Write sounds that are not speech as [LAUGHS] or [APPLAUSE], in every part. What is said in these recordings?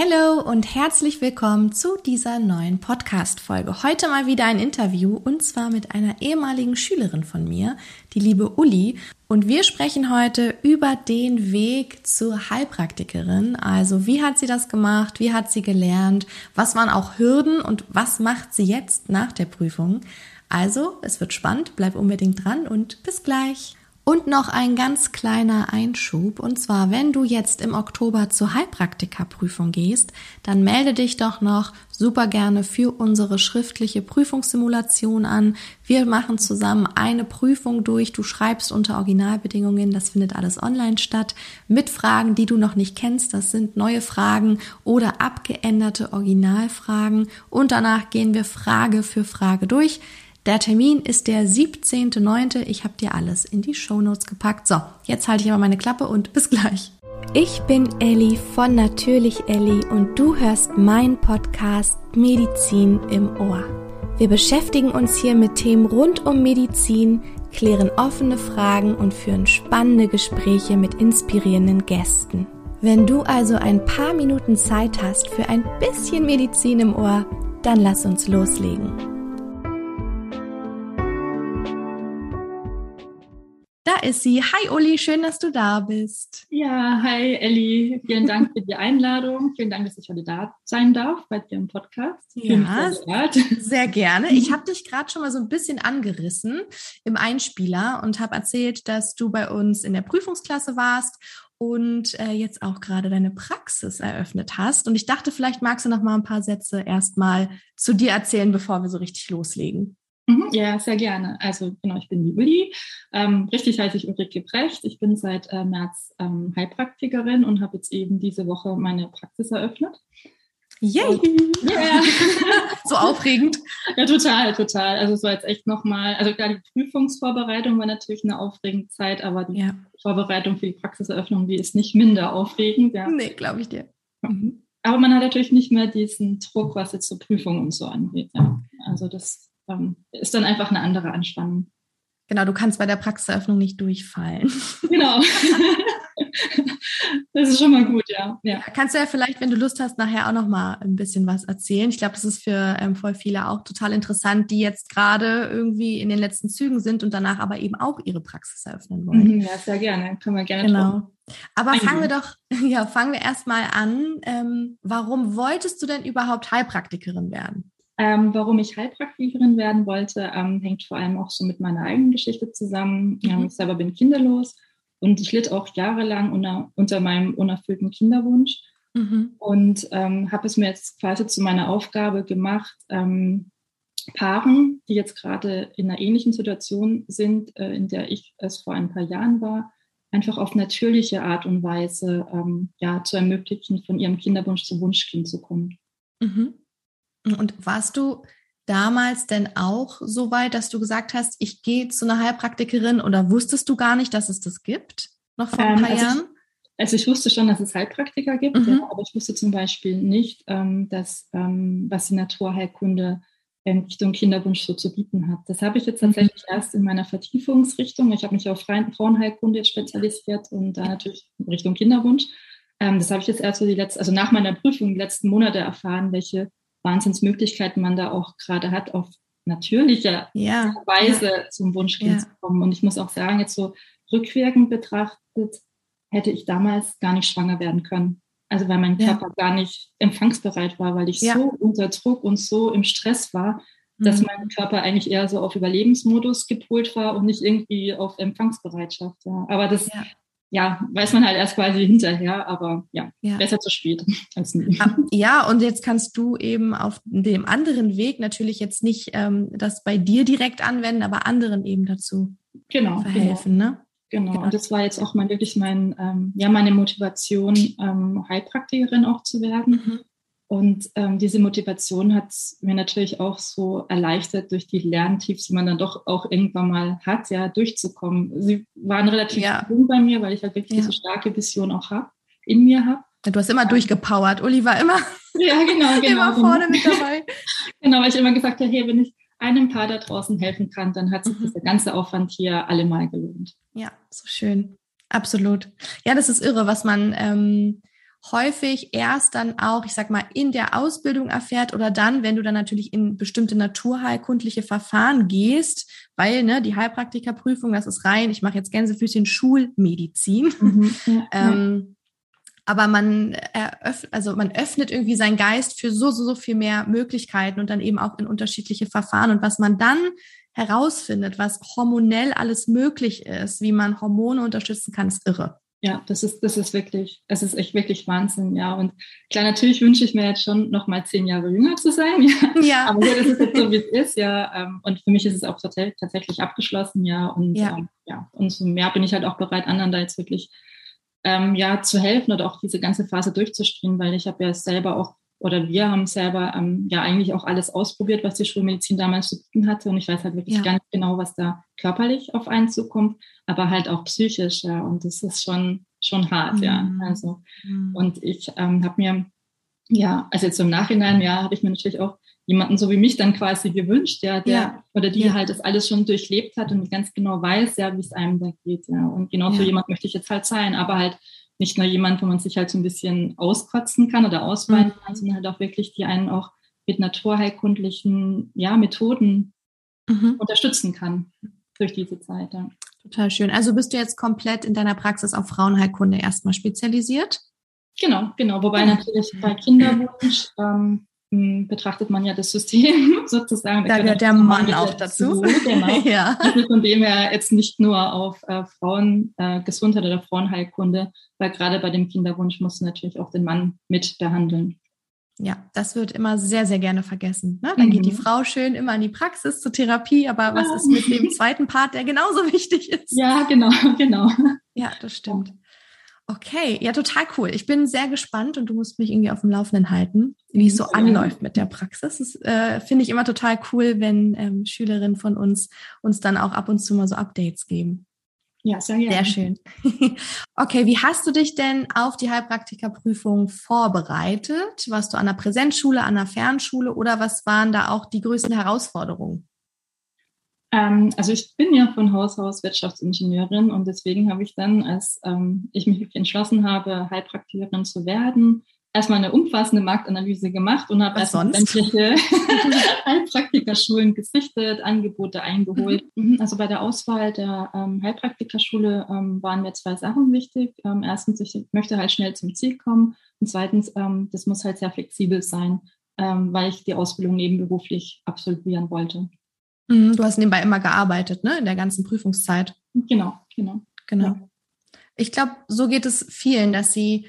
Hallo und herzlich willkommen zu dieser neuen Podcast-Folge. Heute mal wieder ein Interview und zwar mit einer ehemaligen Schülerin von mir, die liebe Uli. Und wir sprechen heute über den Weg zur Heilpraktikerin. Also wie hat sie das gemacht? Wie hat sie gelernt? Was waren auch Hürden und was macht sie jetzt nach der Prüfung? Also, es wird spannend. Bleib unbedingt dran und bis gleich. Und noch ein ganz kleiner Einschub. Und zwar, wenn du jetzt im Oktober zur Heilpraktikerprüfung gehst, dann melde dich doch noch super gerne für unsere schriftliche Prüfungssimulation an. Wir machen zusammen eine Prüfung durch. Du schreibst unter Originalbedingungen. Das findet alles online statt. Mit Fragen, die du noch nicht kennst. Das sind neue Fragen oder abgeänderte Originalfragen. Und danach gehen wir Frage für Frage durch. Der Termin ist der 17.09. Ich habe dir alles in die Shownotes gepackt. So, jetzt halte ich aber meine Klappe und [LAUGHS] bis gleich. Ich bin Elli von Natürlich Elli und du hörst meinen Podcast Medizin im Ohr. Wir beschäftigen uns hier mit Themen rund um Medizin, klären offene Fragen und führen spannende Gespräche mit inspirierenden Gästen. Wenn du also ein paar Minuten Zeit hast für ein bisschen Medizin im Ohr, dann lass uns loslegen. Da ist sie. Hi Uli, schön, dass du da bist. Ja, hi Elli. Vielen Dank für die Einladung. Vielen Dank, dass ich heute da sein darf bei dir im Podcast. Ja, sehr gerne. [LAUGHS] Ich habe dich gerade schon mal so ein bisschen angerissen im Einspieler und habe erzählt, dass du bei uns in der Prüfungsklasse warst und äh, jetzt auch gerade deine Praxis eröffnet hast. Und ich dachte, vielleicht magst du noch mal ein paar Sätze erstmal zu dir erzählen, bevor wir so richtig loslegen. Mhm, ja, sehr gerne. Also genau, ich bin die Uli. Ähm, richtig heiße ich Ulrike Brecht. Ich bin seit äh, März ähm, Heilpraktikerin und habe jetzt eben diese Woche meine Praxis eröffnet. Yay! Yeah. [LAUGHS] so aufregend. Ja, total, total. Also es war jetzt echt nochmal, also klar, die Prüfungsvorbereitung war natürlich eine aufregende Zeit, aber die ja. Vorbereitung für die Praxiseröffnung, die ist nicht minder aufregend. Ja. Nee, glaube ich dir. Mhm. Aber man hat natürlich nicht mehr diesen Druck, was jetzt zur Prüfung und so angeht. Ja. Also das ähm, ist dann einfach eine andere Anspannung. Genau, du kannst bei der Praxiseröffnung nicht durchfallen. Genau. [LAUGHS] das ist schon mal gut, ja. ja. Kannst du ja vielleicht, wenn du Lust hast, nachher auch noch mal ein bisschen was erzählen. Ich glaube, das ist für ähm, voll viele auch total interessant, die jetzt gerade irgendwie in den letzten Zügen sind und danach aber eben auch ihre Praxis eröffnen wollen. Mhm, ja, sehr gerne. Können wir gerne Genau. Tun. Aber fangen wir doch, [LAUGHS] ja, fangen wir erstmal an. Ähm, warum wolltest du denn überhaupt Heilpraktikerin werden? Ähm, warum ich Heilpraktikerin werden wollte, ähm, hängt vor allem auch so mit meiner eigenen Geschichte zusammen. Mhm. ich selber bin kinderlos und ich litt auch jahrelang unter, unter meinem unerfüllten Kinderwunsch mhm. und ähm, habe es mir jetzt quasi zu meiner Aufgabe gemacht, ähm, Paaren, die jetzt gerade in einer ähnlichen Situation sind, äh, in der ich es vor ein paar Jahren war, einfach auf natürliche Art und Weise ähm, ja, zu ermöglichen, von ihrem Kinderwunsch zu Wunschkind zu kommen. Mhm. Und warst du damals denn auch so weit, dass du gesagt hast, ich gehe zu einer Heilpraktikerin oder wusstest du gar nicht, dass es das gibt? Noch vor ein ähm, paar also Jahren? Ich, also ich wusste schon, dass es Heilpraktiker gibt, mhm. ja, aber ich wusste zum Beispiel nicht, ähm, dass ähm, was die Naturheilkunde in Richtung Kinderwunsch so zu bieten hat. Das habe ich jetzt tatsächlich mhm. erst in meiner Vertiefungsrichtung. Ich habe mich auf Frauenheilkunde jetzt spezialisiert und da natürlich in Richtung Kinderwunsch. Ähm, das habe ich jetzt erst so die letzten, also nach meiner Prüfung die letzten Monate erfahren, welche Wahnsinnsmöglichkeiten man da auch gerade hat, auf natürliche ja, Weise ja. zum Wunschkind ja. zu kommen. Und ich muss auch sagen, jetzt so rückwirkend betrachtet, hätte ich damals gar nicht schwanger werden können. Also weil mein Körper gar nicht empfangsbereit war, weil ich so unter Druck und so im Stress war, dass mhm. mein Körper eigentlich eher so auf Überlebensmodus gepolt war und nicht irgendwie auf Empfangsbereitschaft. Ja. Aber das ja, weiß man halt erst quasi hinterher, aber ja, ja. besser zu spät [LAUGHS] als nie. Ah, ja, und jetzt kannst du eben auf dem anderen Weg natürlich jetzt nicht ähm, das bei dir direkt anwenden, aber anderen eben dazu genau, verhelfen, genau. ne? Genau. genau. Und das war jetzt auch mal wirklich mein, ähm, ja, meine Motivation, ähm, Heilpraktikerin auch zu werden. Mhm. Und ähm, diese Motivation hat mir natürlich auch so erleichtert, durch die Lerntiefs, die man dann doch auch irgendwann mal hat, ja, durchzukommen. Sie waren relativ ja. jung bei mir, weil ich halt wirklich ja. diese starke Vision auch habe, in mir habe. Du hast immer ja. durchgepowert. Uli war immer, [LAUGHS] ja, genau, [LAUGHS] genau, immer vorne genau. mit dabei. [LAUGHS] genau, weil ich immer gesagt habe, hey, wenn ich einem Paar da draußen helfen kann, dann hat sich mhm. dieser ganze Aufwand hier allemal gelohnt. Ja, so schön. Absolut. Ja, das ist irre, was man ähm, häufig erst dann auch, ich sag mal, in der Ausbildung erfährt oder dann, wenn du dann natürlich in bestimmte naturheilkundliche Verfahren gehst, weil ne, die Heilpraktikerprüfung, das ist rein, ich mache jetzt Gänsefüßchen Schulmedizin. Mhm, [LAUGHS] ja, ähm, aber man eröffnet, also man öffnet irgendwie seinen Geist für so, so, so viel mehr Möglichkeiten und dann eben auch in unterschiedliche Verfahren. Und was man dann herausfindet, was hormonell alles möglich ist, wie man Hormone unterstützen kann, ist irre. Ja, das ist, das ist wirklich, es ist echt wirklich Wahnsinn, ja. Und klar, natürlich wünsche ich mir jetzt schon noch mal zehn Jahre jünger zu sein, [LAUGHS] ja. ja. Aber gut, das ist jetzt so, wie es ist, ja. Ähm, und für mich ist es auch tatsächlich abgeschlossen, ja. Und ja, ähm, ja. Und so mehr bin ich halt auch bereit, anderen da jetzt wirklich ähm, ja, zu helfen oder auch diese ganze Phase durchzustehen, weil ich habe ja selber auch oder wir haben selber ähm, ja eigentlich auch alles ausprobiert, was die Schulmedizin damals zu bieten hatte. Und ich weiß halt wirklich ja. ganz genau, was da körperlich auf einen zukommt, aber halt auch psychisch. Ja. Und das ist schon, schon hart, mhm. ja. Also, mhm. und ich ähm, habe mir, ja, also jetzt im Nachhinein, ja, habe ich mir natürlich auch jemanden so wie mich dann quasi gewünscht, ja, der ja. oder die ja. halt das alles schon durchlebt hat und ganz genau weiß, ja, wie es einem da geht, ja. Und genau so jemand möchte ich jetzt halt sein, aber halt nicht nur jemand, wo man sich halt so ein bisschen auskotzen kann oder ausweinen mhm. kann, sondern halt auch wirklich die einen auch mit naturheilkundlichen ja, Methoden mhm. unterstützen kann durch diese Zeit. Ja. Total schön. Also bist du jetzt komplett in deiner Praxis auf Frauenheilkunde erstmal spezialisiert? Genau, genau. Wobei natürlich bei Kinderwunsch ähm, hm, betrachtet man ja das System [LAUGHS] sozusagen. Da gehört der Mann auch dazu. Genau. [LAUGHS] ja. Also von dem her jetzt nicht nur auf äh, Frauengesundheit äh, oder Frauenheilkunde, weil gerade bei dem Kinderwunsch muss natürlich auch den Mann mit behandeln. Ja, das wird immer sehr, sehr gerne vergessen. Ne? Dann mhm. geht die mhm. Frau schön immer in die Praxis zur Therapie, aber was ist mit dem [LAUGHS] zweiten Part, der genauso wichtig ist? Ja, genau, genau. Ja, das stimmt. Okay, ja, total cool. Ich bin sehr gespannt und du musst mich irgendwie auf dem Laufenden halten, wie es so ja. anläuft mit der Praxis. Das äh, finde ich immer total cool, wenn ähm, Schülerinnen von uns uns dann auch ab und zu mal so Updates geben. Ja, sehr gerne. Sehr schön. [LAUGHS] okay, wie hast du dich denn auf die Heilpraktikerprüfung vorbereitet? Warst du an der Präsenzschule, an der Fernschule oder was waren da auch die größten Herausforderungen? Ähm, also ich bin ja von Haus aus Wirtschaftsingenieurin und deswegen habe ich dann, als ähm, ich mich entschlossen habe, Heilpraktikerin zu werden, erstmal eine umfassende Marktanalyse gemacht und habe erstmal sämtliche [LAUGHS] Heilpraktikerschulen gesichtet, Angebote eingeholt. Mhm. mhm. Also bei der Auswahl der ähm, Heilpraktikerschule ähm, waren mir zwei Sachen wichtig. Ähm, erstens, ich möchte halt schnell zum Ziel kommen und zweitens, ähm, das muss halt sehr flexibel sein, weil ich die Ausbildung nebenberuflich absolvieren wollte. Mhm, du hast nebenbei immer gearbeitet, ne? In der ganzen Prüfungszeit. Genau, genau. Genau. Ja. Ich glaube, so geht es vielen, dass sie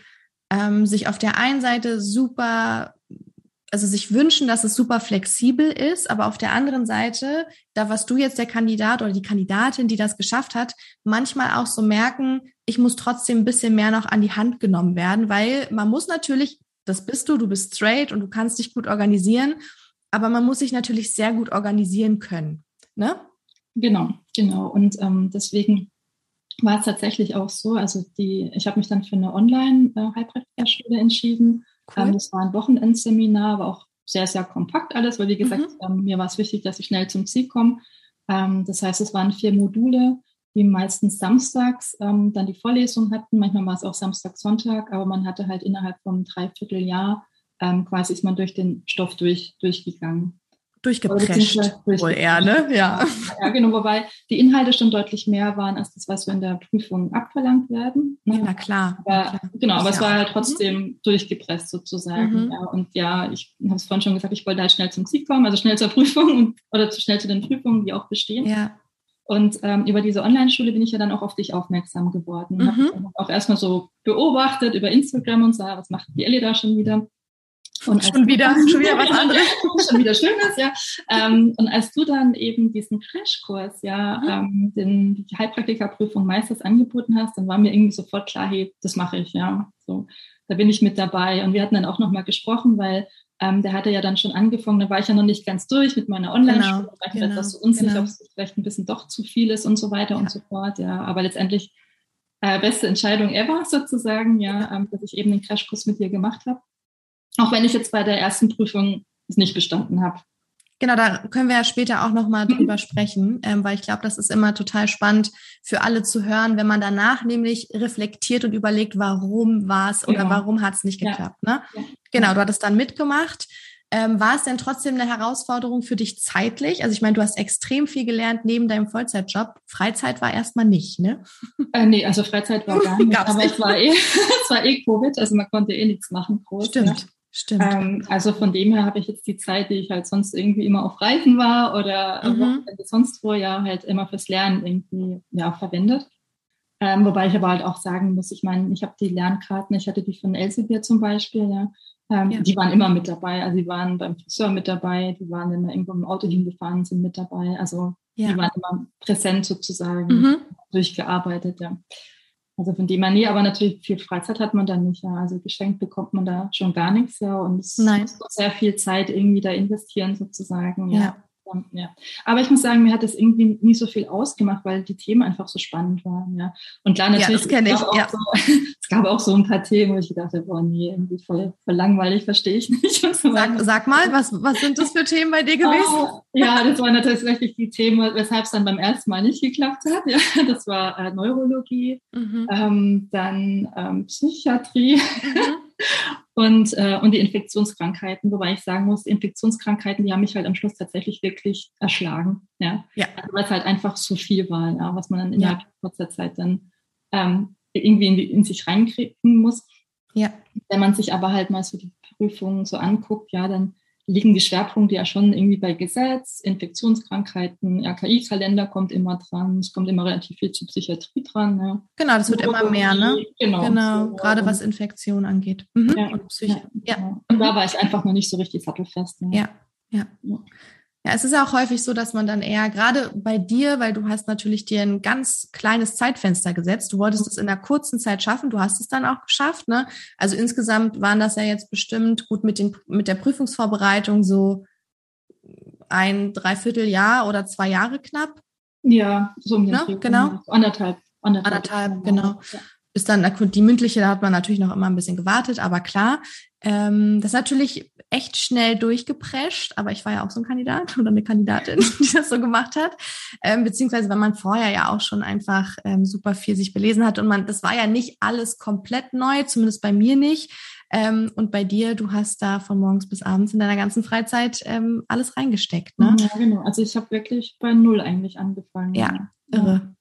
ähm, sich auf der einen Seite super, also sich wünschen, dass es super flexibel ist, aber auf der anderen Seite, da was du jetzt der Kandidat oder die Kandidatin, die das geschafft hat, manchmal auch so merken, ich muss trotzdem ein bisschen mehr noch an die Hand genommen werden, weil man muss natürlich, das bist du, du bist straight und du kannst dich gut organisieren aber man muss sich natürlich sehr gut organisieren können. Ne? Genau, genau. Und ähm, deswegen war es tatsächlich auch so. Also die, ich habe mich dann für eine Online-Heilpraktikerschule äh, entschieden. Cool. Ähm, das war ein Wochenendseminar, war auch sehr, sehr kompakt alles, weil wie gesagt, mhm. ähm, mir war es wichtig, dass ich schnell zum Ziel komme. Ähm, das heißt, es waren vier Module, die meistens samstags ähm, dann die Vorlesung hatten. Manchmal war es auch Samstag, Sonntag, aber man hatte halt innerhalb von Dreivierteljahr ähm, quasi ist man durch den Stoff durch, durchgegangen. Durchgeprescht, wohl eher, ne? Ja. ja, genau, wobei die Inhalte schon deutlich mehr waren als das, was so in der Prüfung abverlangt werden. Ne? Ja, na klar. Aber, na klar. Genau, aber es war halt trotzdem mhm. durchgepresst sozusagen. Mhm. Ja. Und ja, ich habe es vorhin schon gesagt, ich wollte halt schnell zum Ziel kommen, also schnell zur Prüfung und, oder zu schnell zu den Prüfungen, die auch bestehen. Ja. Und ähm, über diese Online-Schule bin ich ja dann auch auf dich aufmerksam geworden. Mhm. Habe auch erstmal so beobachtet über Instagram und sah, was macht die Ellie da schon wieder? Und schon wieder, schon wieder was [LAUGHS] anderes. schon wieder Schönes, ja. Ähm, und als du dann eben diesen Crashkurs, ja, ähm, den, die Heilpraktikerprüfung Meisters angeboten hast, dann war mir irgendwie sofort klar, hey, das mache ich, ja. So, da bin ich mit dabei. Und wir hatten dann auch nochmal gesprochen, weil ähm, der hatte ja dann schon angefangen, da war ich ja noch nicht ganz durch mit meiner Online-Schule, genau, war ich genau, etwas so unsicher, genau. ob es vielleicht ein bisschen doch zu viel ist und so weiter ja. und so fort, ja. Aber letztendlich äh, beste Entscheidung ever sozusagen, ja, ähm, dass ich eben den Crashkurs mit dir gemacht habe. Auch wenn ich jetzt bei der ersten Prüfung es nicht bestanden habe. Genau, da können wir ja später auch nochmal mhm. drüber sprechen, ähm, weil ich glaube, das ist immer total spannend für alle zu hören, wenn man danach nämlich reflektiert und überlegt, warum war es oder genau. warum hat es nicht geklappt. Ja. Ne? Ja. Genau, du hattest dann mitgemacht. Ähm, war es denn trotzdem eine Herausforderung für dich zeitlich? Also ich meine, du hast extrem viel gelernt neben deinem Vollzeitjob. Freizeit war erstmal nicht, ne? [LAUGHS] Äh, nee, also Freizeit war gar [LAUGHS] nicht. aber es war, eh, [LAUGHS] es war eh Covid, also man konnte eh nichts machen. Groß, Stimmt. Stimmt. Ähm, also von dem her habe ich jetzt die Zeit, die ich halt sonst irgendwie immer auf Reisen war oder mhm. sonst wo ja halt immer fürs Lernen irgendwie ja verwendet. Ähm, wobei ich aber halt auch sagen muss, ich meine, ich habe die Lernkarten, ich hatte die von Elsevier zum Beispiel, ja. Ähm, ja. Die waren immer mit dabei. Also die waren beim Friseur mit dabei, die waren, wenn wir irgendwo im Auto hingefahren sind, mit dabei. Also ja. die waren immer präsent sozusagen, mhm. durchgearbeitet, ja. Also von dem her, nee, aber natürlich viel Freizeit hat man dann nicht, ja. Also geschenkt bekommt man da schon gar nichts, ja. Und es Nein. muss sehr viel Zeit irgendwie da investieren sozusagen, ja. ja. Und, ja. Aber ich muss sagen, mir hat das irgendwie nie so viel ausgemacht, weil die Themen einfach so spannend waren. Ja. Und klar, natürlich, ja, das ich, auch ja. so, gab auch so ein paar Themen, wo ich dachte, boah, nee, irgendwie voll, voll langweilig, verstehe ich nicht. [LAUGHS] So sag, sag, mal, was, was sind das für Themen bei dir gewesen? Oh, ja, das waren tatsächlich die Themen, weshalb es dann beim ersten Mal nicht geklappt hat. Ja, das war äh, Neurologie, mhm. ähm, dann ähm, Psychiatrie. Mhm. [LAUGHS] und, äh, und die Infektionskrankheiten, wobei ich sagen muss, die Infektionskrankheiten, die haben mich halt am Schluss tatsächlich wirklich erschlagen. Ja, ja. Also, weil es halt einfach zu viel war, ja, was man dann innerhalb ja. kurzer Zeit dann ähm, irgendwie in, in sich reinkriegen muss. Ja. Wenn man sich aber halt mal so die Prüfungen so anguckt, ja, dann liegen die Schwerpunkte ja schon irgendwie bei Gesetz, Infektionskrankheiten, RKI-Kalender kommt immer dran, es kommt immer relativ viel zur Psychiatrie dran. Ja. Genau, das wird immer mehr, ne? Genau, genau so, gerade was Infektion angeht. Mhm. Ja, und Psych ja, ja. Genau. Und da war ich einfach noch nicht so richtig sattelfest. Ne? Ja, ja. Ja, es ist auch häufig so, dass man dann eher, gerade bei dir, weil du hast natürlich dir ein ganz kleines Zeitfenster gesetzt, du wolltest es in einer kurzen Zeit schaffen, du hast es dann auch geschafft, ne? Also insgesamt waren das ja jetzt bestimmt gut mit den, mit der Prüfungsvorbereitung so ein Dreivierteljahr oder zwei Jahre knapp. Ja, so um den ne? Genau. Anderthalb. Anderthalb, anderthalb genau. Ja. Bis dann die mündliche, da hat man natürlich noch immer ein bisschen gewartet, aber klar, ähm, das ist natürlich echt schnell durchgeprescht, aber ich war ja auch so ein Kandidat [LAUGHS] oder eine Kandidatin, [LAUGHS] die das so gemacht hat. Ähm, beziehungsweise, wenn man vorher ja auch schon einfach ähm, super viel sich belesen hat und man, das war ja nicht alles komplett neu, zumindest bei mir nicht. Ähm, und bei dir, du hast da von morgens bis abends in deiner ganzen Freizeit ähm, alles reingesteckt, ne? Ja, genau. Also ich habe wirklich bei null eigentlich angefangen. Ja, irre.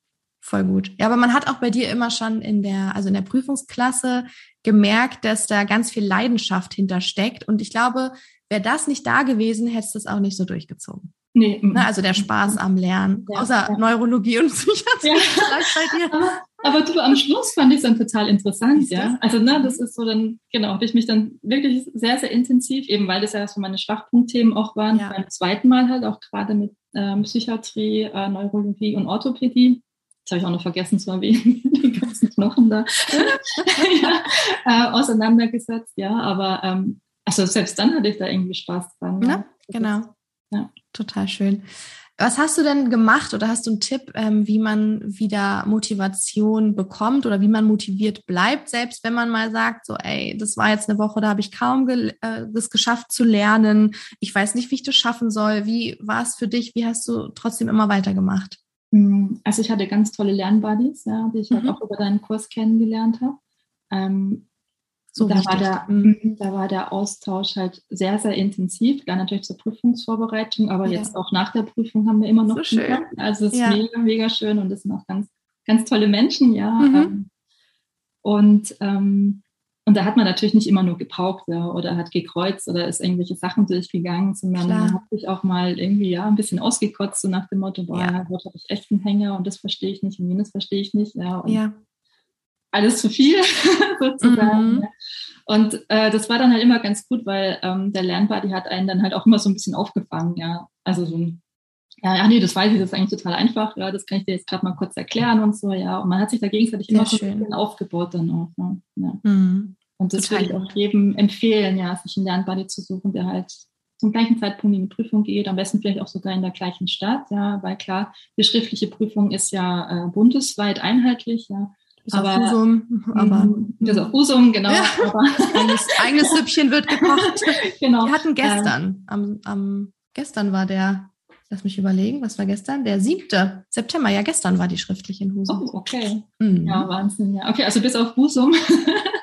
Voll gut. Ja, aber man hat auch bei dir immer schon in der, also in der Prüfungsklasse gemerkt, dass da ganz viel Leidenschaft hintersteckt. Und ich glaube, wäre das nicht da gewesen, hättest du es auch nicht so durchgezogen. Nee. Ne, also der Spaß am Lernen, ja, außer ja. Neurologie und Psychiatrie. Ja. [LAUGHS] Bei dir. Aber, aber, du, am Schluss fand ich es dann total interessant, ja. Also, ne, das ist so dann, genau, habe ich mich dann wirklich sehr, sehr intensiv, eben weil das ja so meine Schwachpunktthemen auch waren, beim zweiten Mal halt auch gerade mit ähm, Psychiatrie, äh, Neurologie und Orthopädie das habe ich auch noch vergessen zu [LAUGHS] erwähnen, die ganzen Knochen da [LAUGHS] ja, äh, auseinandergesetzt, ja, aber ähm, also selbst dann hatte ich da irgendwie Spaß dran. Ja, genau. Ja. Total schön. Was hast du denn gemacht oder hast du einen Tipp, ähm, wie man wieder Motivation bekommt oder wie man motiviert bleibt, selbst wenn man mal sagt, so, ey, das war jetzt eine Woche, da habe ich kaum ge äh, das geschafft zu lernen. Ich weiß nicht, wie ich das schaffen soll. Wie war es für dich? Wie hast du trotzdem immer weitergemacht? Hm, also ich hatte ganz tolle Lernbuddies, ja, die ich halt mhm. halt auch über deinen Kurs kennengelernt habe. Ähm, so da, war der, mhm. mhm. da war der Austausch halt sehr, sehr intensiv, gar natürlich zur Prüfungsvorbereitung, aber ja. jetzt auch nach der Prüfung haben wir immer noch so schön. Also es ist ja. mega, mega schön und es sind auch ganz, ganz tolle Menschen, ja. Mhm. Ähm, und ähm, und da hat man natürlich nicht immer nur gepaukt ja, oder hat gekreuzt oder ist irgendwelche Sachen durchgegangen, sondern Klar. man hat sich auch mal irgendwie ja ein bisschen ausgekotzt, so nach dem Motto, boah, ja. heute habe ich echt einen Hänger und das verstehe ich nicht und jenes verstehe ich nicht. Ja, und ja. alles zu viel [LAUGHS] sozusagen. Mhm. Und äh, das war dann halt immer ganz gut, weil ähm, der Lernbuddy hat einen dann halt auch immer so ein bisschen aufgefangen, ja. Also so ein ja, ja, nee, das weiß ich, das ist eigentlich total einfach, ja, das kann ich dir jetzt gerade mal kurz erklären und so, ja. Und man hat sich da gegenseitig immer so ein bisschen aufgebaut dann auch. Ne? Ja. Mhm. Und das Total. würde ich auch jedem empfehlen, ja, sich einen Lernbuddy zu suchen, der halt zum gleichen Zeitpunkt in die Prüfung geht, am besten vielleicht auch sogar in der gleichen Stadt, ja, weil klar, die schriftliche Prüfung ist ja äh, bundesweit einheitlich, ja. Ist aber, auf Usum, aber mhm, das ist auf Usum, genau. Ja. Aber [LAUGHS] eigenes, eigenes Süppchen wird gekocht. [LAUGHS] genau. Wir hatten gestern ähm, am, am gestern war der, lass mich überlegen, was war gestern? Der 7. September, ja, gestern war die schriftliche in Husum. Oh, okay. Mhm. Ja, Wahnsinn, ja. Okay, also bis auf Husum [LAUGHS]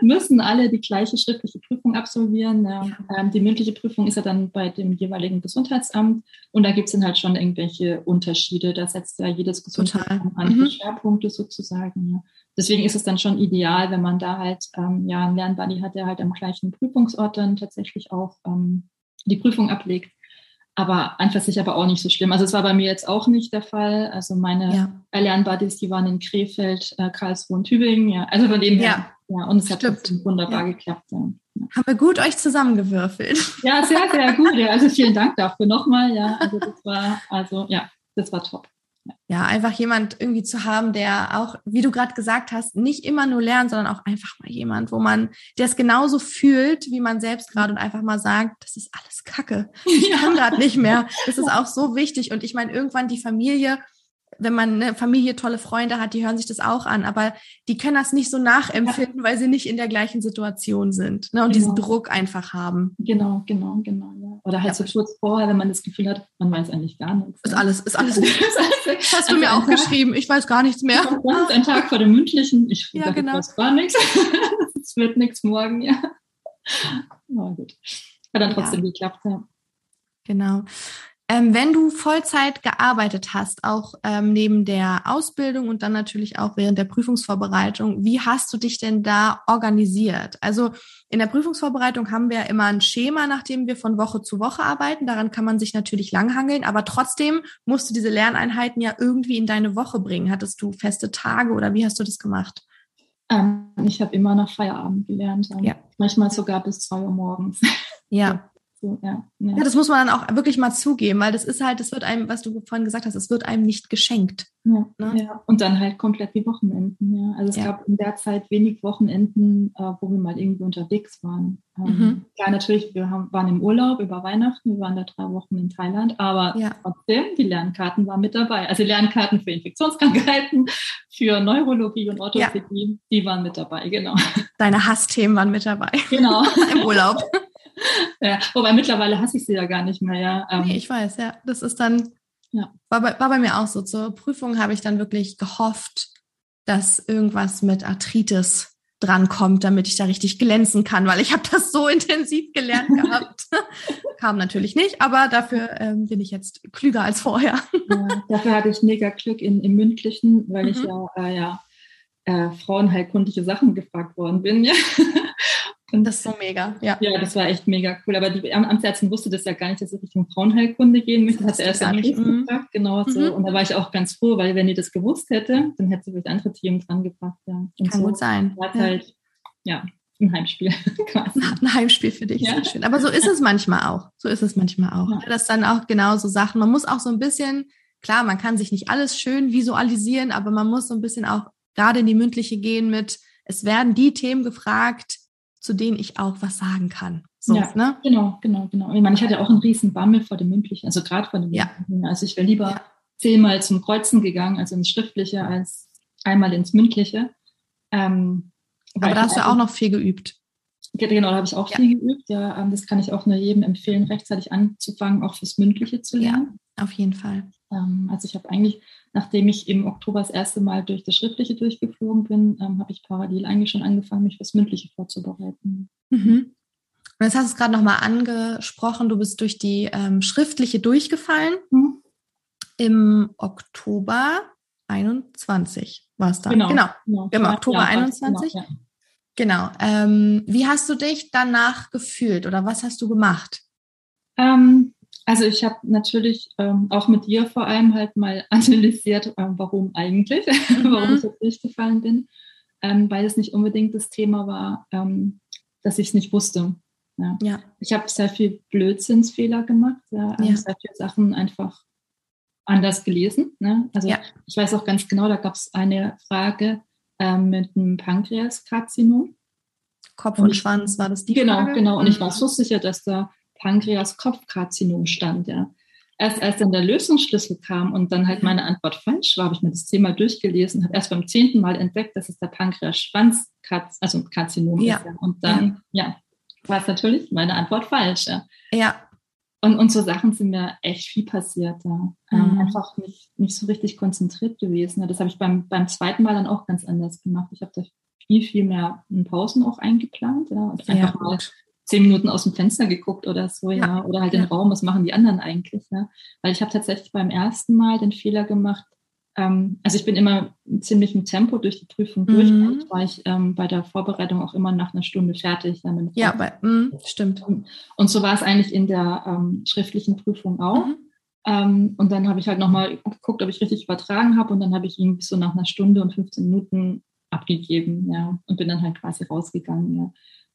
müssen alle die gleiche schriftliche Prüfung absolvieren. Ja. Ähm, die mündliche Prüfung ist ja dann bei dem jeweiligen Gesundheitsamt und da gibt es dann halt schon irgendwelche Unterschiede. Da setzt ja jedes Gesundheitsamt andere mhm. Schwerpunkte sozusagen. Ja. Deswegen ist es dann schon ideal, wenn man da halt ähm, ja einen Lernbuddy hat, der halt am gleichen Prüfungsort dann tatsächlich auch ähm, die Prüfung ablegt. Aber an sich aber auch nicht so schlimm. Also es war bei mir jetzt auch nicht der Fall. Also meine ja. Lernbuddies, die waren in Krefeld, äh, Karlsruhe und Tübingen. Ja, also von dem her ja, und es hat wunderbar ja. geklappt. Ja. Haben wir gut euch zusammengewürfelt. Ja, sehr, sehr [LAUGHS] gut. Ja. Also vielen Dank dafür nochmal. Ja, also das war, also ja, das war top. Ja, einfach jemand irgendwie zu haben, der auch, wie du gerade gesagt hast, nicht immer nur lernt, sondern auch einfach mal jemand, wo man, der es genauso fühlt, wie man selbst gerade und einfach mal sagt, das ist alles Kacke. [LAUGHS] Ich kann gerade nicht mehr. Das ist auch so wichtig. Und ich meine, irgendwann die Familie, wenn man eine Familie tolle Freunde hat, die hören sich das auch an, aber die können das nicht so nachempfinden, ja. weil sie nicht in der gleichen Situation sind ne, und genau. diesen Druck einfach haben. Genau, genau, genau. Ja. Oder halt ja. so kurz vorher, wenn man das Gefühl hat, man weiß eigentlich gar nichts. Ist alles, ist alles. [LAUGHS] Hast du mir auch geschrieben, ich weiß gar nichts mehr. Das ist ein Tag vor dem mündlichen, ich ja, genau. weiß gar nichts. [LAUGHS] es wird nichts morgen, ja. Aber gut. Hat dann trotzdem geklappt, ja. Genau. Ähm, wenn du Vollzeit gearbeitet hast, auch ähm, neben der Ausbildung und dann natürlich auch während der Prüfungsvorbereitung, wie hast du dich denn da organisiert? Also in der Prüfungsvorbereitung haben wir ja immer ein Schema, nach dem wir von Woche zu Woche arbeiten. Daran kann man sich natürlich langhangeln, aber trotzdem musst du diese Lerneinheiten ja irgendwie in deine Woche bringen. Hattest du feste Tage oder wie hast du das gemacht? Ähm, ich habe immer nach Feierabend gelernt. Ja. Manchmal sogar bis zwei Uhr morgens. Ja, [LAUGHS] so, ja, ja. ja, das muss man dann auch wirklich mal zugeben, weil das ist halt, das wird einem, was du vorhin gesagt hast, es wird einem nicht geschenkt. Ja, ne? ja. und dann halt komplett die Wochenenden. Ja. Also es ja. gab in der Zeit wenig Wochenenden, äh, wo wir mal irgendwie unterwegs waren. Ähm, mhm. Ja, natürlich, wir haben, waren im Urlaub über Weihnachten, wir waren da drei Wochen in Thailand, aber trotzdem, die Lernkarten waren mit dabei. Also Lernkarten für Infektionskrankheiten, für Neurologie und Orthopädie, die waren mit dabei, genau. Deine Hassthemen waren mit dabei. Genau. [LAUGHS] Im Urlaub. [LAUGHS] ja, wobei mittlerweile hasse ich sie ja gar nicht mehr, ja. Ähm, nee, ich weiß, ja. Das ist dann, ja. war, bei, war bei mir auch so. Zur Prüfung habe ich dann wirklich gehofft, dass irgendwas mit Arthritis drankommt, damit ich da richtig glänzen kann, weil ich habe das so intensiv gelernt gehabt. [LAUGHS] Kam natürlich nicht, aber dafür ähm, bin ich jetzt klüger als vorher. ja, dafür hatte ich mega Glück in, im Mündlichen, weil mhm. ich ja, äh, ja äh, frauenheilkundliche Sachen gefragt worden bin. Ja. [LAUGHS] Und das ist so mega, ja. Ja, das war echt mega cool. Aber die Amtsärztin wusste das ja gar nicht, dass ich Richtung Frauenheilkunde gehen möchte. Das hat er erst nicht mhm. gefragt, genau so. Mhm. Und da war ich auch ganz froh, weil wenn die das gewusst hätte, dann hätte sie vielleicht andere Themen dran gebracht, ja. Und Kann so gut sein. War ja. halt, ja, ein Heimspiel [LAUGHS] quasi. Ein Heimspiel für dich, ja. sehr schön. Aber so ist es manchmal auch. So ist es manchmal auch. Ja. Das dann auch genauso Sachen. Man muss auch so ein bisschen, klar, man kann sich nicht alles schön visualisieren, aber man muss so ein bisschen auch gerade in die mündliche gehen mit, es werden die Themen gefragt, zu denen ich auch was sagen kann. So, ja, ne? genau, genau, genau. Ich meine, ich hatte auch einen riesen Bammel vor dem mündlichen, also gerade vor dem ja. mündlichen. Also ich wäre lieber ja. zehnmal zum Kreuzen gegangen, also ins Schriftliche, als einmal ins Mündliche. Ähm, Aber da hast du auch noch viel geübt. Genau, da habe ich auch ja. viel geübt. Ja, ähm, das kann ich auch nur jedem empfehlen, rechtzeitig anzufangen, auch fürs Mündliche zu lernen. Ja, auf jeden Fall. Ähm, also ich habe eigentlich nachdem ich im Oktober das erste Mal durch das Schriftliche durchgeflogen bin, ähm, habe ich parallel eigentlich schon angefangen, mich fürs Mündliche vorzubereiten. Mhm. Und jetzt hast du es gerade nochmal angesprochen, du bist durch die ähm, Schriftliche durchgefallen. Mhm. Im Oktober 21 war es dann. Genau, genau. genau. Im Oktober ja, 21. Genau, ja. genau. Ähm, wie hast du dich danach gefühlt oder was hast du gemacht? Ähm, also ich habe natürlich ähm, auch mit dir vor allem halt mal [LAUGHS] analysiert, äh, warum eigentlich, [LAUGHS] mhm. warum ich jetzt durchgefallen bin, ähm, weil es nicht unbedingt das Thema war, ähm, dass ich es nicht wusste. Ja. ja. Ich habe sehr viel Blödsinnsfehler gemacht, ja, ähm, ja. sehr viele Sachen einfach anders gelesen. Ne? Also ja. ich weiß auch ganz genau, da gab es eine Frage ähm, mit einem Pankreaskarzinom. Kopf und, und Schwanz war das die Genau, Frage? genau. Und ich war so sicher, dass da Pankreas-Kopfkarzinom stand, ja. Erst als dann der Lösungsschlüssel kam und dann halt meine Antwort falsch war, habe ich mir das Thema durchgelesen, habe erst beim zehnten Mal entdeckt, dass es der Pankreas-Schwanz, also Karzinom ja. ist. Ja. Und dann, ja, ja war es natürlich meine Antwort falsch. Ja. ja. Und, und so Sachen sind mir echt viel passiert da. Ähm, mhm. einfach nicht, nicht so richtig konzentriert gewesen. Das habe ich beim, beim zweiten Mal dann auch ganz anders gemacht. Ich habe da viel, viel mehr Pausen auch eingeplant. Ja, und einfach ja, mal zehn Minuten aus dem Fenster geguckt oder so, ja. ja. Oder halt den Raum, was machen die anderen eigentlich? Ja? Weil ich habe tatsächlich beim ersten Mal den Fehler gemacht, ähm, also ich bin immer ziemlich im Tempo durch die Prüfung mhm. durch. war ich ähm, bei der Vorbereitung auch immer nach einer Stunde fertig. ja, bei, mh, stimmt. Und, und, so war es eigentlich in der ähm, schriftlichen Prüfung auch. Mhm. Ähm, und dann habe ich halt nochmal geguckt, ob ich richtig übertragen habe. Und dann habe ich irgendwie so nach einer Stunde und 15 Minuten abgegeben, ja, und bin dann halt quasi rausgegangen, ja.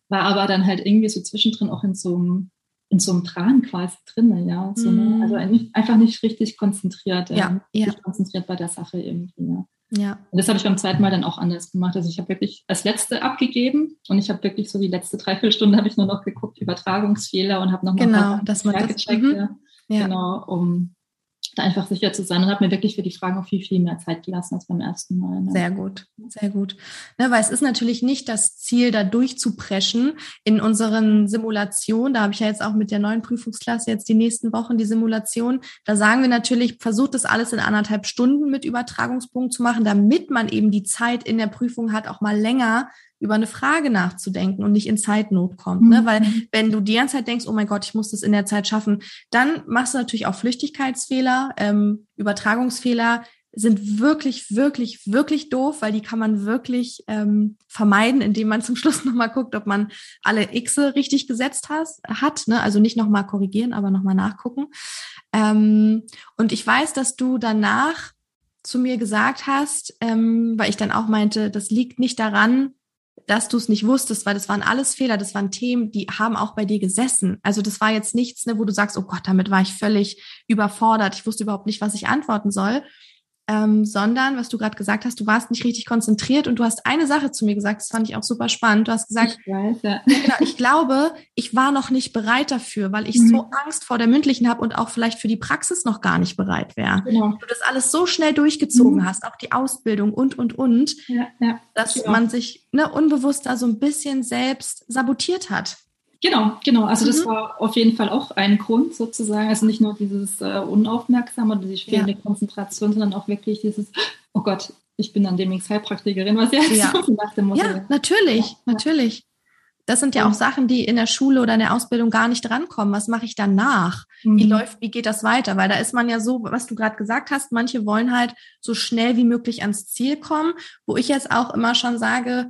War aber dann halt irgendwie so zwischendrin auch in so einem in so einem Tran quasi drin, ja. So, mm. Also einfach nicht richtig konzentriert, ja, ja. Nicht konzentriert bei der Sache irgendwie, ja. Ja. Und das habe ich beim zweiten Mal dann auch anders gemacht. Also ich habe wirklich als letzte abgegeben und ich habe wirklich so die letzte Dreiviertelstunde habe ich nur noch geguckt, Übertragungsfehler und habe nochmal genau, dass man das, gecheckt, mhm. ja. ja. Genau, um da einfach sicher zu sein und habe mir wirklich für die Fragen auch viel, viel mehr Zeit gelassen als beim ersten Mal. Ne? Sehr gut, sehr gut. Ne, weil es ist natürlich nicht das Ziel, da durchzupreschen in unseren Simulationen. Da habe ich ja jetzt auch mit der neuen Prüfungsklasse jetzt die nächsten Wochen die Simulation. Da sagen wir natürlich, versucht das alles in anderthalb Stunden mit Übertragungspunkt zu machen, damit man eben die Zeit in der Prüfung hat, auch mal länger über eine Frage nachzudenken und nicht in Zeitnot kommt. Mhm. Ne? Weil mhm. wenn du die ganze Zeit denkst, oh mein Gott, ich muss das in der Zeit schaffen, dann machst du natürlich auch Flüchtigkeitsfehler, ähm, Übertragungsfehler sind wirklich, wirklich, wirklich doof, weil die kann man wirklich ähm, vermeiden, indem man zum [LAUGHS] Schluss nochmal guckt, ob man alle X richtig gesetzt has, hat. Ne? Also nicht nochmal korrigieren, aber nochmal nachgucken. Ähm, und ich weiß, dass du danach zu mir gesagt hast, ähm, weil ich dann auch meinte, das liegt nicht daran, dass du es nicht wusstest, weil das waren alles Fehler, das waren Themen, die haben auch bei dir gesessen. Also das war jetzt nichts, ne, wo du sagst, oh Gott, damit war ich völlig überfordert, ich wusste überhaupt nicht, was ich antworten soll, ähm, sondern, was du gerade gesagt hast, du warst nicht richtig konzentriert und du hast eine Sache zu mir gesagt, das fand ich auch super spannend. Du hast gesagt, ich, weiß, ja. [LAUGHS] genau, ich glaube, ich war noch nicht bereit dafür, weil ich mhm. so Angst vor der mündlichen habe und auch vielleicht für die Praxis noch gar nicht bereit wäre. Genau. Du das alles so schnell durchgezogen mhm. hast, auch die Ausbildung und, und, und, ja, ja, dass man sich ne, unbewusst da so ein bisschen selbst sabotiert hat. Genau, genau. Also das mhm. war auf jeden Fall auch ein Grund sozusagen. Also nicht nur dieses äh, Unaufmerksame oder die fehlende ja. Konzentration, sondern auch wirklich dieses, oh Gott, ich bin dann demnächst Heilpraktikerin, was jetzt [LAUGHS] ja. so nach dem Motto. Ja, natürlich, ja. natürlich. Das sind ja auch Sachen, die in der Schule oder in der Ausbildung gar nicht drankommen. Was mache ich danach? Mhm. Wie läuft, wie geht das weiter? Weil da ist man ja so, was du gerade gesagt hast, manche wollen halt so schnell wie möglich ans Ziel kommen, wo ich jetzt auch immer schon sage,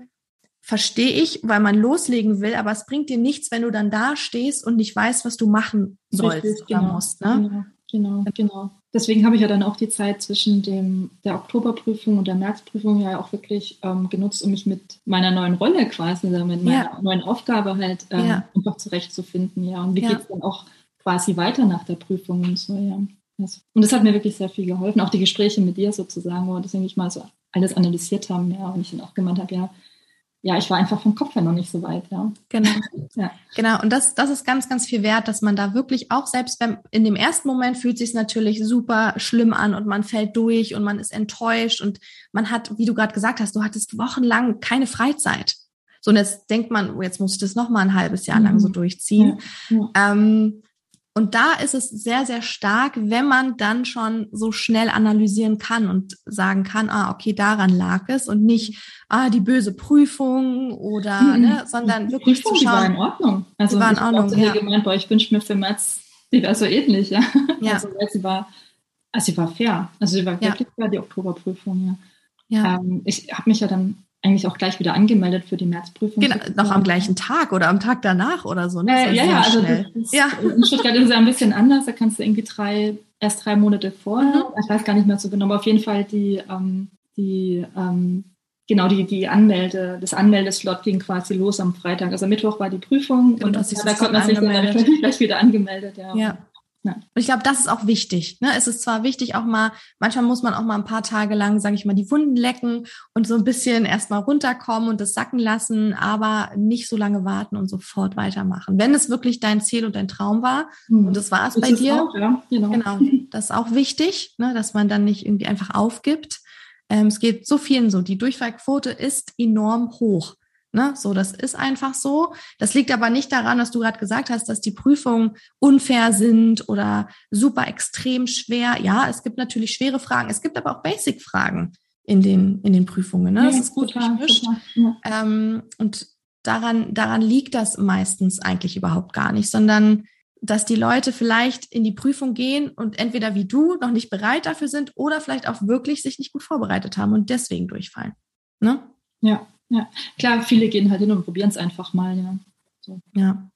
verstehe ich, weil man loslegen will, aber es bringt dir nichts, wenn du dann da stehst und nicht weißt, was du machen sollst Richtig, genau, musst. Ne? Genau, genau, genau. Deswegen habe ich ja dann auch die Zeit zwischen dem, der Oktoberprüfung und der Märzprüfung ja auch wirklich ähm, genutzt, um mich mit meiner neuen Rolle quasi, mit meiner ja. neuen Aufgabe halt ähm, ja. einfach zurechtzufinden. Ja, und wie ja. geht es dann auch quasi weiter nach der Prüfung und so, ja. Und das hat mir wirklich sehr viel geholfen, auch die Gespräche mit dir sozusagen, wo wir das eigentlich mal so alles analysiert haben, ja, und ich dann auch gemeint habe, ja, ja, ich war einfach vom Kopf her noch nicht so weit, ja. Genau. [LAUGHS] ja. Genau. Und das, das ist ganz, ganz viel wert, dass man da wirklich auch selbst wenn in dem ersten Moment fühlt sich natürlich super schlimm an und man fällt durch und man ist enttäuscht und man hat, wie du gerade gesagt hast, du hattest wochenlang keine Freizeit. So, und jetzt denkt man, oh, jetzt muss ich das noch mal ein halbes Jahr lang so mhm. durchziehen. Ja. Ähm, und da ist es sehr, sehr stark, wenn man dann schon so schnell analysieren kann und sagen kann, ah, okay, daran lag es und nicht, ah, die böse Prüfung oder, mhm. ne, sondern wirklich Prüfung, zu schauen. Die war in Ordnung. Also, die war in Ordnung, ja. gemeint, boah, ich wünsche mir für März, die wäre so ähnlich, ja. ja. Also, sie war, also sie war fair. Also, sie war wirklich ja. fair, die Oktoberprüfung, ja. ja. Ähm, ich habe mich ja dann eigentlich auch gleich wieder angemeldet für die Märzprüfung. Genau, noch am gleichen Tag oder am Tag danach oder so. Ne? Äh, ja, ja, also ja. [LAUGHS] in Stuttgart ist es ja ein bisschen anders. Da kannst du irgendwie drei, erst drei Monate vorher, mhm. ich weiß gar nicht mehr so genau, aber auf jeden Fall die, ähm, die ähm, genau die, die Anmelde, das Anmeldeslot ging quasi los am Freitag. Also Mittwoch war die Prüfung und, und da konnte man sich dann [LAUGHS] gleich wieder angemeldet. Ja. ja. Ja. Und ich glaube, das ist auch wichtig. Ne? Es ist zwar wichtig, auch mal, manchmal muss man auch mal ein paar Tage lang, sage ich mal, die Wunden lecken und so ein bisschen erstmal runterkommen und das sacken lassen, aber nicht so lange warten und sofort weitermachen. Wenn es wirklich dein Ziel und dein Traum war, mhm. und das war es bei dir, auch, ja, genau. genau, das ist auch wichtig, ne? dass man dann nicht irgendwie einfach aufgibt. Ähm, es geht so vielen so. Die Durchfallquote ist enorm hoch. Ne? So, das ist einfach so. Das liegt aber nicht daran, was du gerade gesagt hast, dass die Prüfungen unfair sind oder super extrem schwer. Ja, es gibt natürlich schwere Fragen. Es gibt aber auch Basic-Fragen in den, in den Prüfungen. Ne? das ist gut total, gemischt. Ja. Ähm, und daran, daran liegt das meistens eigentlich überhaupt gar nicht, sondern dass die Leute vielleicht in die Prüfung gehen und entweder wie du noch nicht bereit dafür sind oder vielleicht auch wirklich sich nicht gut vorbereitet haben und deswegen durchfallen. Ne? Ja, ja. Klar, viele gehen halt hin und probieren es einfach mal, ja. So. Ja.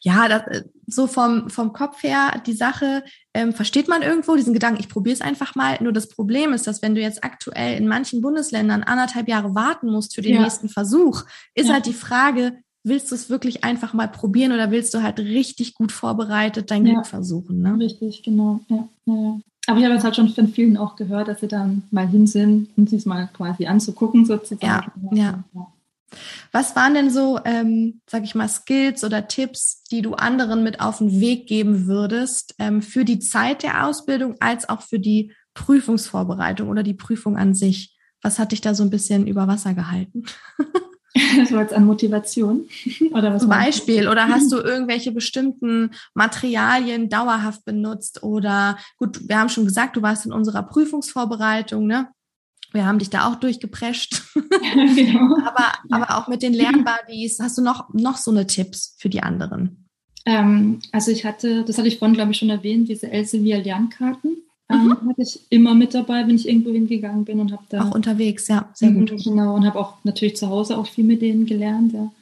Ja, das, äh, so vom, vom Kopf her, die Sache ähm, versteht man irgendwo, diesen Gedanken, ich probiere es einfach mal. Nur das Problem ist, dass wenn du jetzt aktuell in manchen Bundesländern anderthalb Jahre warten musst für den ja. nächsten Versuch, ist ja. halt die Frage, willst du es wirklich einfach mal probieren oder willst du halt richtig gut vorbereitet dein ja. Glück versuchen? Ne? Richtig, genau. Ja, ja. Aber ich habe jetzt halt schon von vielen auch gehört, dass sie dann mal hin sind, um sich mal quasi anzugucken sozusagen. Ja, ja. Was waren denn so, ähm, sag ich mal, Skills oder Tipps, die du anderen mit auf den Weg geben würdest ähm, für die Zeit der Ausbildung als auch für die Prüfungsvorbereitung oder die Prüfung an sich? Was hat dich da so ein bisschen über Wasser gehalten? [LAUGHS] [LAUGHS] so als an Motivation? [LAUGHS] Oder was Zum Beispiel. Oder [LAUGHS] hast du irgendwelche bestimmten Materialien dauerhaft benutzt? Oder gut, wir haben schon gesagt, du warst in unserer Prüfungsvorbereitung, ne? Wir haben dich da auch durchgeprescht. genau. aber, aber auch mit den Lernbuddies, hast du noch, noch so eine Tipps für die anderen? Ähm, also ich hatte, das hatte ich vorhin, glaube ich, schon erwähnt, diese Elsevier Lernkarten ähm, mhm. hatte ich immer mit dabei, wenn ich irgendwo hingegangen bin und habe da auch unterwegs, ja, sehr gut. Genau und habe auch natürlich zu Hause auch viel mit denen gelernt. Ja.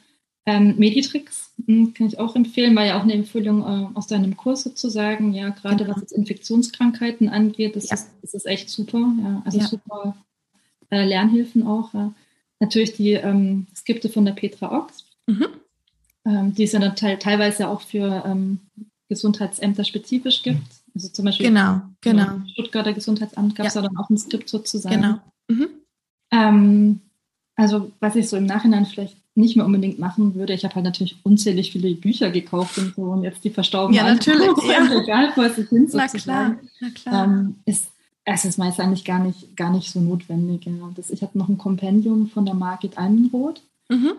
Ähm, Meditrix hm, kann ich auch empfehlen, war ja auch eine Empfehlung äh, aus deinem Kurs sozusagen. Ja, gerade genau. was jetzt Infektionskrankheiten angeht, das, ja. ist, das ist echt super. Ja, also ja. super äh, Lernhilfen auch. Ja. Natürlich die ähm, Skripte von der Petra Ochs. Mhm. Ähm, die es ja dann te teilweise auch für ähm, Gesundheitsämter spezifisch gibt. Also zum Beispiel genau, genau. Stuttgarter Gesundheitsamt gab es ja. dann auch ein Skript sozusagen. Genau. Mhm. Ähm, also was ich so im Nachhinein vielleicht nicht mehr unbedingt machen würde, ich habe halt natürlich unzählig viele Bücher gekauft und so und jetzt die verstauben ja, natürlich, ja. Regal vor sich hin Na klar, na klar. Ähm, ist, es ist meist eigentlich gar nicht, gar nicht so notwendig. Ja. Das, ich habe noch ein Kompendium von der Margit Eimenroth. Mhm.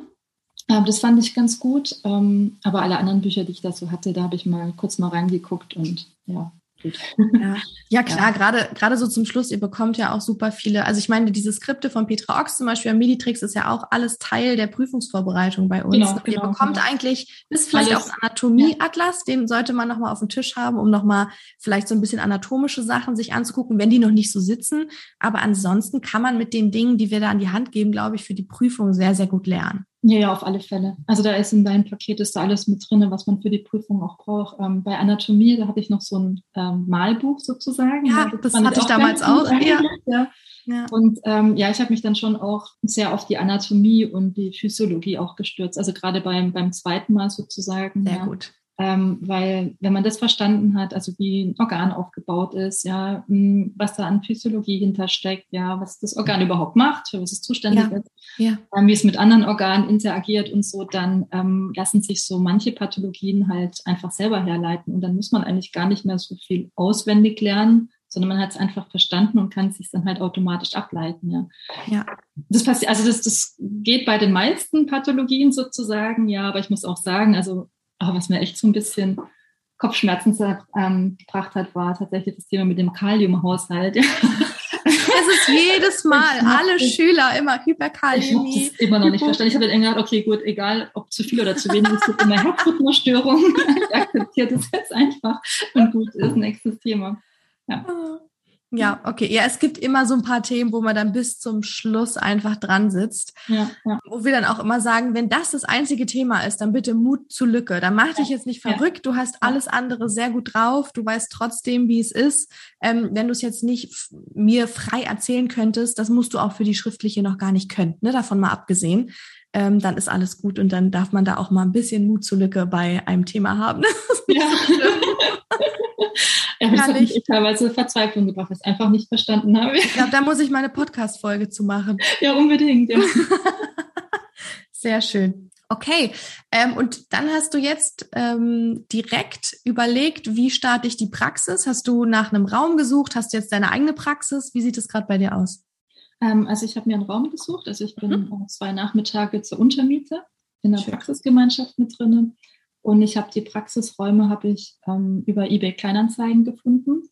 Ähm, das fand ich ganz gut. Ähm, aber alle anderen Bücher, die ich da so hatte, da habe ich mal kurz mal reingeguckt und ja, ja, ja klar, ja. gerade gerade so zum Schluss, ihr bekommt ja auch super viele, also ich meine, diese Skripte von Petra Ochs zum Beispiel, Meditrix ist ja auch alles Teil der Prüfungsvorbereitung bei uns. Genau, ihr genau, bekommt genau. eigentlich, bis vielleicht alles. auch Anatomieatlas, ja. den sollte man nochmal auf dem Tisch haben, um nochmal vielleicht so ein bisschen anatomische Sachen sich anzugucken, wenn die noch nicht so sitzen. Aber ansonsten kann man mit den Dingen, die wir da an die Hand geben, glaube ich, für die Prüfung sehr, sehr gut lernen. Ja, ja, auf alle Fälle. Also da ist in deinem Paket ist da alles mit drin, was man für die Prüfung auch braucht. Ähm, bei Anatomie, da habe ich noch so ein ähm, Malbuch sozusagen. Ja, das, das hatte ich damals auch. Ja. ja. Ja. Und ähm, ja, ich habe mich dann schon auch sehr auf die Anatomie und die Physiologie auch gestürzt. Also gerade beim, beim zweiten Mal sozusagen. Sehr ja. gut. Ähm, weil wenn man das verstanden hat, also wie ein Organ aufgebaut ist, ja, hm, was da an Physiologie hintersteckt, ja, was das Organ überhaupt macht, für was es zuständig ja. ist, ja. Ähm, wie es mit anderen Organen interagiert und so, dann ähm, lassen sich so manche Pathologien halt einfach selber herleiten und dann muss man eigentlich gar nicht mehr so viel auswendig lernen, sondern man hat es einfach verstanden und kann es sich dann halt automatisch ableiten. Ja, ja. Das passiert, also das, das geht bei den meisten Pathologien sozusagen, ja, aber ich muss auch sagen, also aber was mir echt so ein bisschen Kopfschmerzen ähm, gebracht hat, war tatsächlich das Thema mit dem Kaliumhaushalt. [LAUGHS] Es ist jedes Mal, alle Schüler immer Hyperkaliämie. Ich habe das immer noch nicht verstanden. Ich habe dann gedacht, okay, gut, egal ob zu viel oder zu wenig, es gibt immer Herzrhythmusstörungen. [LAUGHS] Ich akzeptiere das jetzt einfach und gut ist, nächstes Thema. Ja. Ja, okay. Ja, es gibt immer so ein paar Themen, wo man dann bis zum Schluss einfach dran sitzt. Ja, ja. Wo wir dann auch immer sagen, wenn das das einzige Thema ist, dann bitte Mut zur Lücke. Dann mach dich jetzt nicht verrückt. Du hast alles andere sehr gut drauf. Du weißt trotzdem, wie es ist. Ähm, wenn du es jetzt nicht mir frei erzählen könntest, das musst du auch für die schriftliche noch gar nicht können. Ne? Davon mal abgesehen. Ähm, dann ist alles gut und dann darf man da auch mal ein bisschen Mut zur Lücke bei einem Thema haben. [LAUGHS] ja. [LAUGHS] Ja, das hat mich teilweise Verzweiflung gebracht, ich einfach nicht verstanden habe. Ich glaube, da muss ich meine Podcast-Folge zu machen. [LAUGHS] Ja, unbedingt. Ja. Sehr schön. Okay, ähm, und dann hast du jetzt ähm, direkt überlegt, wie starte ich die Praxis? Hast du nach einem Raum gesucht? Hast du jetzt deine eigene Praxis? Wie sieht es gerade bei dir aus? Ähm, also ich habe mir einen Raum gesucht. Also ich bin mhm. zwei Nachmittage zur Untermiete in der Schön. Praxisgemeinschaft mit drin. Und ich habe die Praxisräume habe ich ähm, über eBay Kleinanzeigen gefunden.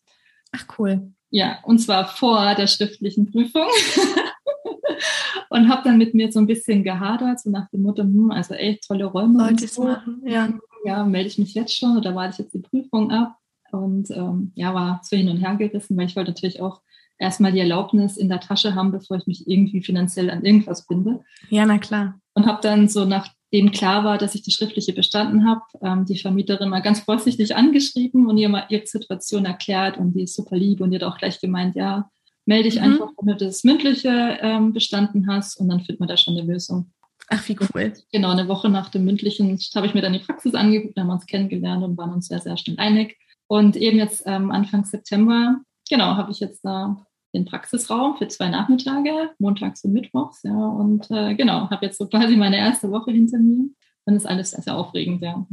Ach cool. Ja, und zwar vor der schriftlichen Prüfung. [LAUGHS] und habe dann mit mir so ein bisschen gehadert, so nach dem Motto, hm, also echt tolle Räume. Sollte ich so. machen, ja. Ja, melde ich mich jetzt schon oder warte ich jetzt die Prüfung ab? Und ähm, ja, war so hin und her gerissen, weil ich wollte natürlich auch erstmal die Erlaubnis in der Tasche haben, bevor ich mich irgendwie finanziell an irgendwas binde. Ja, na klar. Und habe dann so, nachdem klar war, dass ich die schriftliche bestanden habe, ähm, die Vermieterin mal ganz vorsichtig angeschrieben und ihr mal ihre Situation erklärt und die ist super lieb und die hat auch gleich gemeint, ja, melde dich mhm. einfach, wenn du das mündliche ähm, bestanden hast und dann findet man da schon eine Lösung. Ach, wie cool. Genau, eine Woche nach dem mündlichen habe ich mir dann die Praxis angeguckt, haben wir uns kennengelernt und waren uns sehr, sehr schnell einig. Und eben jetzt ähm, Anfang September, genau, habe ich jetzt da den Praxisraum für zwei Nachmittage, montags und mittwochs, ja. Und äh, genau, habe jetzt so quasi meine erste Woche hinter mir. Und ist alles sehr, sehr aufregend, ja.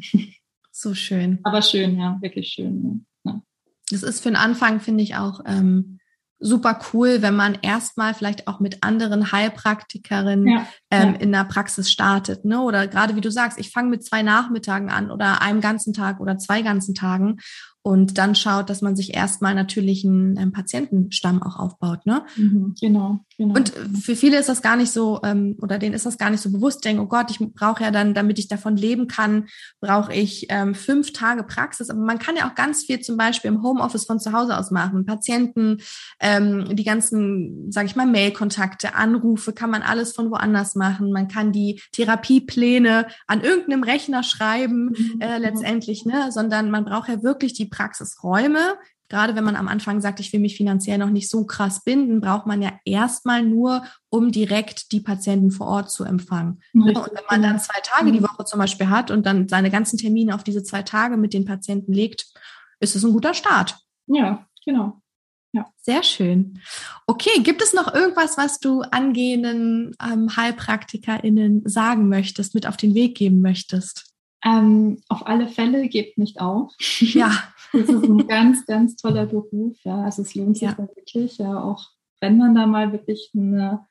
So schön. Aber schön, ja, wirklich schön. Ja. Das ist für den Anfang, finde ich, auch ähm, super cool, wenn man erstmal vielleicht auch mit anderen Heilpraktikerinnen ja, ähm, ja. in der Praxis startet. Ne? Oder gerade wie du sagst, ich fange mit zwei Nachmittagen an oder einem ganzen Tag oder zwei ganzen Tagen und dann schaut, dass man sich erstmal natürlich einen, einen Patientenstamm auch aufbaut. Ne? Mhm, genau, genau. Und für viele ist das gar nicht so, ähm, oder denen ist das gar nicht so bewusst, denken, oh Gott, ich brauche ja dann, damit ich davon leben kann, brauche ich ähm, fünf Tage Praxis. Aber man kann ja auch ganz viel zum Beispiel im Homeoffice von zu Hause aus machen. Patienten, ähm, die ganzen, sage ich mal, Mailkontakte, Anrufe, kann man alles von woanders machen. Man kann die Therapiepläne an irgendeinem Rechner schreiben, mhm, äh, letztendlich, ne? sondern man braucht ja wirklich die Praxisräume. Gerade wenn man am Anfang sagt, ich will mich finanziell noch nicht so krass binden, braucht man ja erstmal nur, um direkt die Patienten vor Ort zu empfangen. Richtig. Und wenn man dann zwei Tage die Woche zum Beispiel hat und dann seine ganzen Termine auf diese zwei Tage mit den Patienten legt, ist es ein guter Start. Ja, genau. Ja. Sehr schön. Okay, gibt es noch irgendwas, was du angehenden ähm, HeilpraktikerInnen sagen möchtest, mit auf den Weg geben möchtest? Ähm, auf alle Fälle gebt nicht auf. Ja. [LAUGHS] Das ist ein ganz, ganz toller Beruf. Ja, also es lohnt sich ja. wirklich, ja, auch wenn man da mal wirklich eine,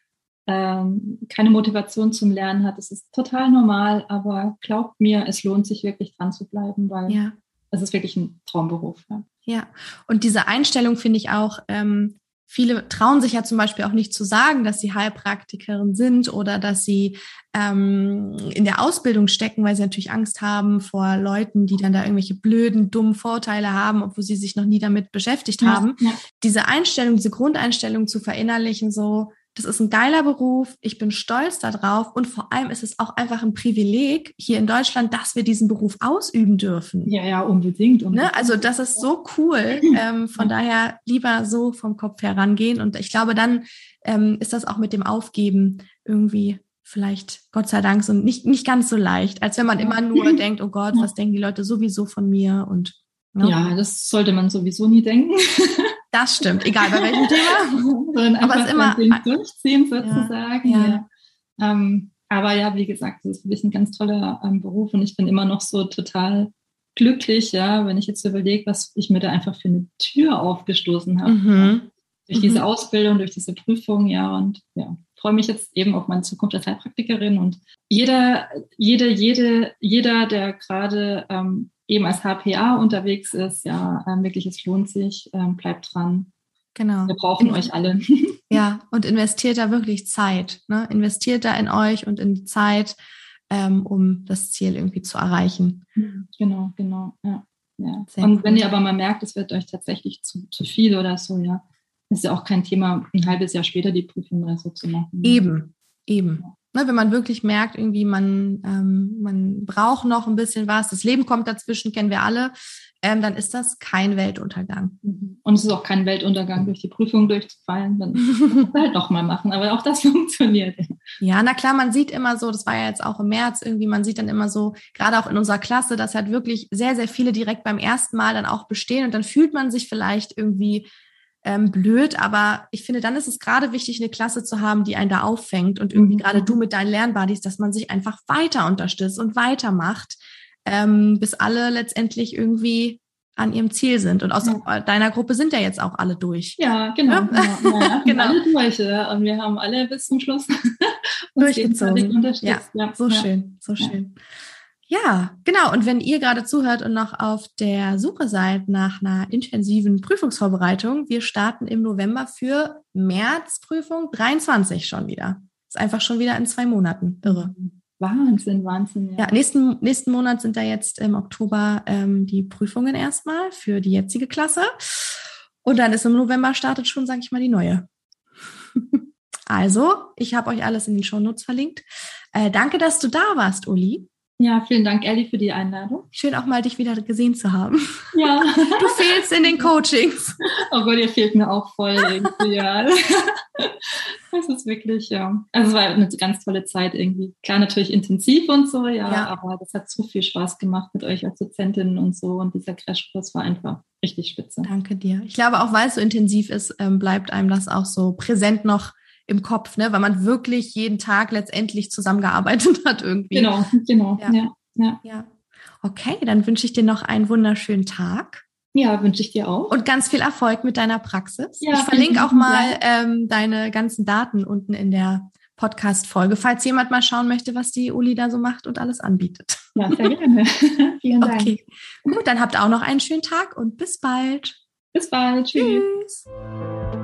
ähm, keine Motivation zum Lernen hat. Das ist total normal, aber glaubt mir, es lohnt sich wirklich dran zu bleiben, weil ja. es ist wirklich ein Traumberuf. Ja, ja. und diese Einstellung finde ich auch, ähm, viele trauen sich ja zum Beispiel auch nicht zu sagen, dass sie Heilpraktikerin sind oder dass sie ähm, in der Ausbildung stecken, weil sie natürlich Angst haben vor Leuten, die dann da irgendwelche blöden, dummen Vorteile haben, obwohl sie sich noch nie damit beschäftigt haben. Ja. Diese Einstellung, diese Grundeinstellung zu verinnerlichen, so, das ist ein geiler Beruf, ich bin stolz darauf und vor allem ist es auch einfach ein Privileg hier in Deutschland, dass wir diesen Beruf ausüben dürfen. Ja, ja, unbedingt. Unbedingt. Ne? Also das ist so cool. [LAUGHS] Ähm, von ja. daher lieber so vom Kopf herangehen und ich glaube, dann ähm, ist das auch mit dem Aufgeben irgendwie vielleicht, Gott sei Dank, so nicht, nicht ganz so leicht, als wenn man immer nur denkt, oh Gott, was denken die Leute sowieso von mir und Ne? Ja, das sollte man sowieso nie denken. [LAUGHS] Das stimmt, egal bei welchem Thema. [LAUGHS] Sondern aber es immer durchziehen sozusagen. Ja, ja. ja. Ähm, aber ja, wie gesagt, das ist wirklich ein ganz toller ähm, Beruf und ich bin immer noch so total glücklich, ja, wenn ich jetzt überlege, was ich mir da einfach für eine Tür aufgestoßen habe. Mhm. Durch diese mhm. Ausbildung, durch diese Prüfung, ja, und ja, freue mich jetzt eben auf meine Zukunft als Heilpraktikerin und jeder, jede, jede, jeder, der gerade ähm, eben als HPA unterwegs ist, ja, ähm, wirklich, es lohnt sich, ähm, bleibt dran. Genau. Wir brauchen in, euch alle. [LAUGHS] Ja, und investiert da wirklich Zeit. Ne? Investiert da in euch und in die Zeit, ähm, um das Ziel irgendwie zu erreichen. Genau, genau. Ja, ja. und gut. wenn ihr aber mal merkt, es wird euch tatsächlich zu, zu viel oder so, ja, ist ja auch kein Thema, ein halbes Jahr später die Prüfung oder so zu machen. Eben, eben. Ne, wenn man wirklich merkt, irgendwie man, ähm, man braucht noch ein bisschen was, das Leben kommt dazwischen, kennen wir alle, ähm, dann ist das kein Weltuntergang. Mhm. Und es ist auch kein Weltuntergang, durch die Prüfung durchzufallen, dann halt noch mal machen. Aber auch das [LAUGHS] funktioniert. Ja, na klar, man sieht immer so, das war ja jetzt auch im März irgendwie, man sieht dann immer so, gerade auch in unserer Klasse, dass halt wirklich sehr, sehr viele direkt beim ersten Mal dann auch bestehen und dann fühlt man sich vielleicht irgendwie ähm, blöd, aber ich finde, dann ist es gerade wichtig, eine Klasse zu haben, die einen da auffängt und irgendwie mhm. gerade du mit deinen Lernbuddies, dass man sich einfach weiter unterstützt und weitermacht, ähm, bis alle letztendlich irgendwie an ihrem Ziel sind. Und aus ja. deiner Gruppe sind ja jetzt auch alle durch. Ja, genau. Ja? genau. Ja, [LAUGHS] genau. Alle durch, ja. Und wir haben alle bis zum Schluss [LAUGHS] durchgezogen. Ja, ja, so schön, so schön. Ja, genau. Und wenn ihr gerade zuhört und noch auf der Suche seid nach einer intensiven Prüfungsvorbereitung, wir starten im November für Märzprüfung 23 schon wieder. Ist einfach schon wieder in zwei Monaten. Irre. Wahnsinn, Wahnsinn. Ja, ja nächsten, nächsten Monat sind da jetzt im Oktober ähm, die Prüfungen erstmal für die jetzige Klasse. Und dann ist im November startet schon, sage ich mal, die neue. [LAUGHS] also, ich habe euch alles in den Shownotes verlinkt. Äh, danke, dass du da warst, Uli. Ja, vielen Dank, Ellie, für die Einladung. Schön auch mal dich wieder gesehen zu haben. Ja. [LAUGHS] Du fehlst in den Coachings. Oh Gott, ihr fehlt mir auch voll irgendwie, ja. Das ist wirklich, ja. Also es war eine ganz tolle Zeit irgendwie. Klar, natürlich intensiv und so, ja, ja. aber das hat so viel Spaß gemacht mit euch als Dozentin und so. Und dieser Crashkurs war einfach richtig spitze. Danke dir. Ich glaube, auch weil es so intensiv ist, ähm, bleibt einem das auch so präsent noch im Kopf, ne? weil man wirklich jeden Tag letztendlich zusammengearbeitet [LAUGHS] hat irgendwie. Genau, genau. Ja. Ja, ja. ja. Okay, dann wünsche ich dir noch einen wunderschönen Tag. Ja, wünsche ich dir auch. Und ganz viel Erfolg mit deiner Praxis. Ja, ich verlinke auch mal ähm, deine ganzen Daten unten in der Podcast-Folge, falls jemand mal schauen möchte, was die Uli da so macht und alles anbietet. Ja, sehr gerne. [LAUGHS] [LAUGHS] Vielen Dank. Okay. Gut, dann habt auch noch einen schönen Tag und bis bald. Bis bald. Tschüss. Tschüss.